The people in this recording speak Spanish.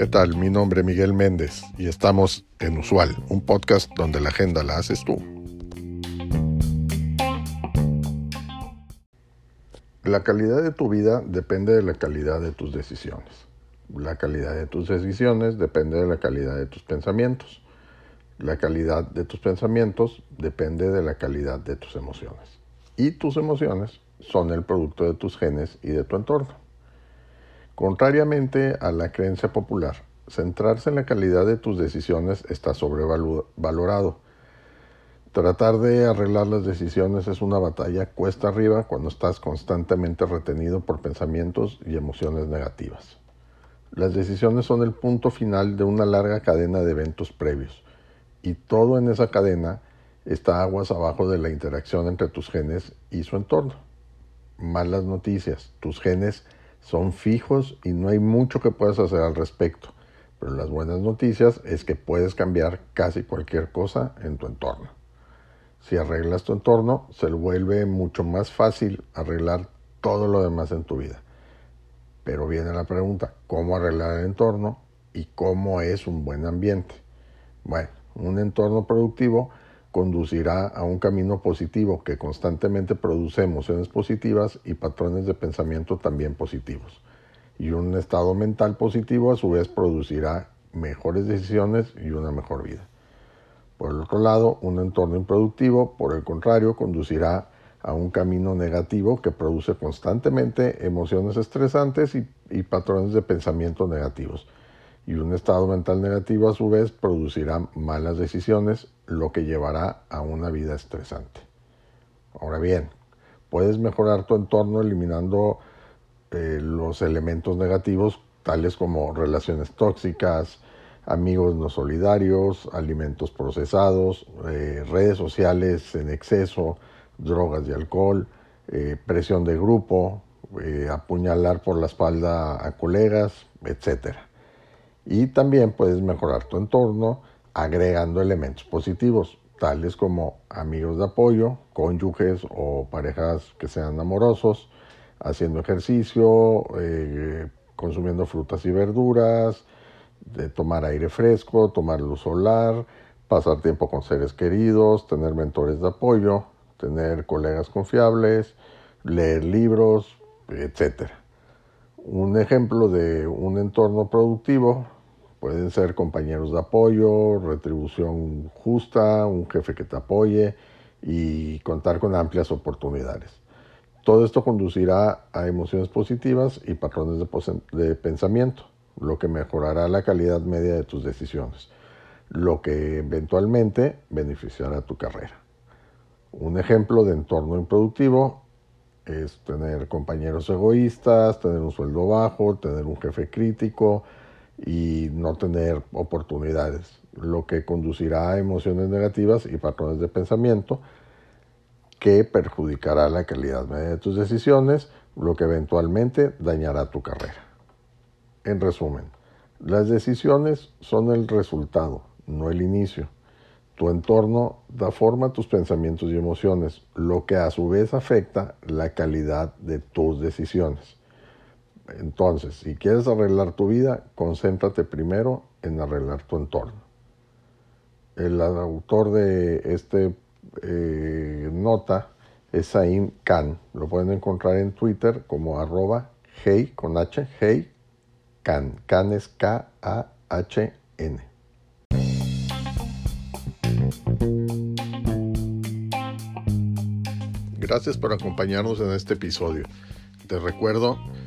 ¿Qué tal? Mi nombre es Miguel Méndez y estamos en Usual, un podcast donde la agenda la haces tú. La calidad de tu vida depende de la calidad de tus decisiones. La calidad de tus decisiones depende de la calidad de tus pensamientos. La calidad de tus pensamientos depende de la calidad de tus emociones. Y tus emociones son el producto de tus genes y de tu entorno. Contrariamente a la creencia popular, centrarse en la calidad de tus decisiones está sobrevalorado. Tratar de arreglar las decisiones es una batalla cuesta arriba cuando estás constantemente retenido por pensamientos y emociones negativas. Las decisiones son el punto final de una larga cadena de eventos previos y todo en esa cadena está aguas abajo de la interacción entre tus genes y su entorno. Malas noticias, tus genes son fijos y no hay mucho que puedas hacer al respecto, pero las buenas noticias es que puedes cambiar casi cualquier cosa en tu entorno. Si arreglas tu entorno, se vuelve mucho más fácil arreglar todo lo demás en tu vida. Pero viene la pregunta, ¿cómo arreglar el entorno y cómo es un buen ambiente? Bueno, un entorno productivo conducirá a un camino positivo que constantemente produce emociones positivas y patrones de pensamiento también positivos. Y un estado mental positivo a su vez producirá mejores decisiones y una mejor vida. Por el otro lado, un entorno improductivo, por el contrario, conducirá a un camino negativo que produce constantemente emociones estresantes y, y patrones de pensamiento negativos y un estado mental negativo a su vez producirá malas decisiones, lo que llevará a una vida estresante. Ahora bien, puedes mejorar tu entorno eliminando eh, los elementos negativos tales como relaciones tóxicas, amigos no solidarios, alimentos procesados, eh, redes sociales en exceso, drogas y alcohol, eh, presión de grupo, apuñalar por la espalda a colegas, etcétera. Y también puedes mejorar tu entorno agregando elementos positivos, tales como amigos de apoyo, cónyuges o parejas que sean amorosos, haciendo ejercicio, eh, consumiendo frutas y verduras, tomar aire fresco, tomar luz solar, pasar tiempo con seres queridos, tener mentores de apoyo, tener colegas confiables, leer libros, etc. Un ejemplo de un entorno productivo pueden ser compañeros de apoyo, retribución justa, un jefe que te apoye y contar con amplias oportunidades. Todo esto conducirá a emociones positivas y patrones de, de pensamiento, lo que mejorará la calidad media de tus decisiones, lo que eventualmente beneficiará tu carrera. Un ejemplo de entorno improductivo es tener compañeros egoístas, tener un sueldo bajo, tener un jefe crítico y no tener oportunidades, lo que conducirá a emociones negativas y patrones de pensamiento que perjudicará la calidad de tus decisiones, lo que eventualmente dañará tu carrera. En resumen, las decisiones son el resultado, no el inicio. Tu entorno da forma a tus pensamientos y emociones, lo que a su vez afecta la calidad de tus decisiones. Entonces, si quieres arreglar tu vida, concéntrate primero en arreglar tu entorno. El autor de este eh, nota es Saim Khan. Lo pueden encontrar en Twitter como arroba hey con H, hey Khan. Khan es K-A-H-N. Gracias por acompañarnos en este episodio. Te recuerdo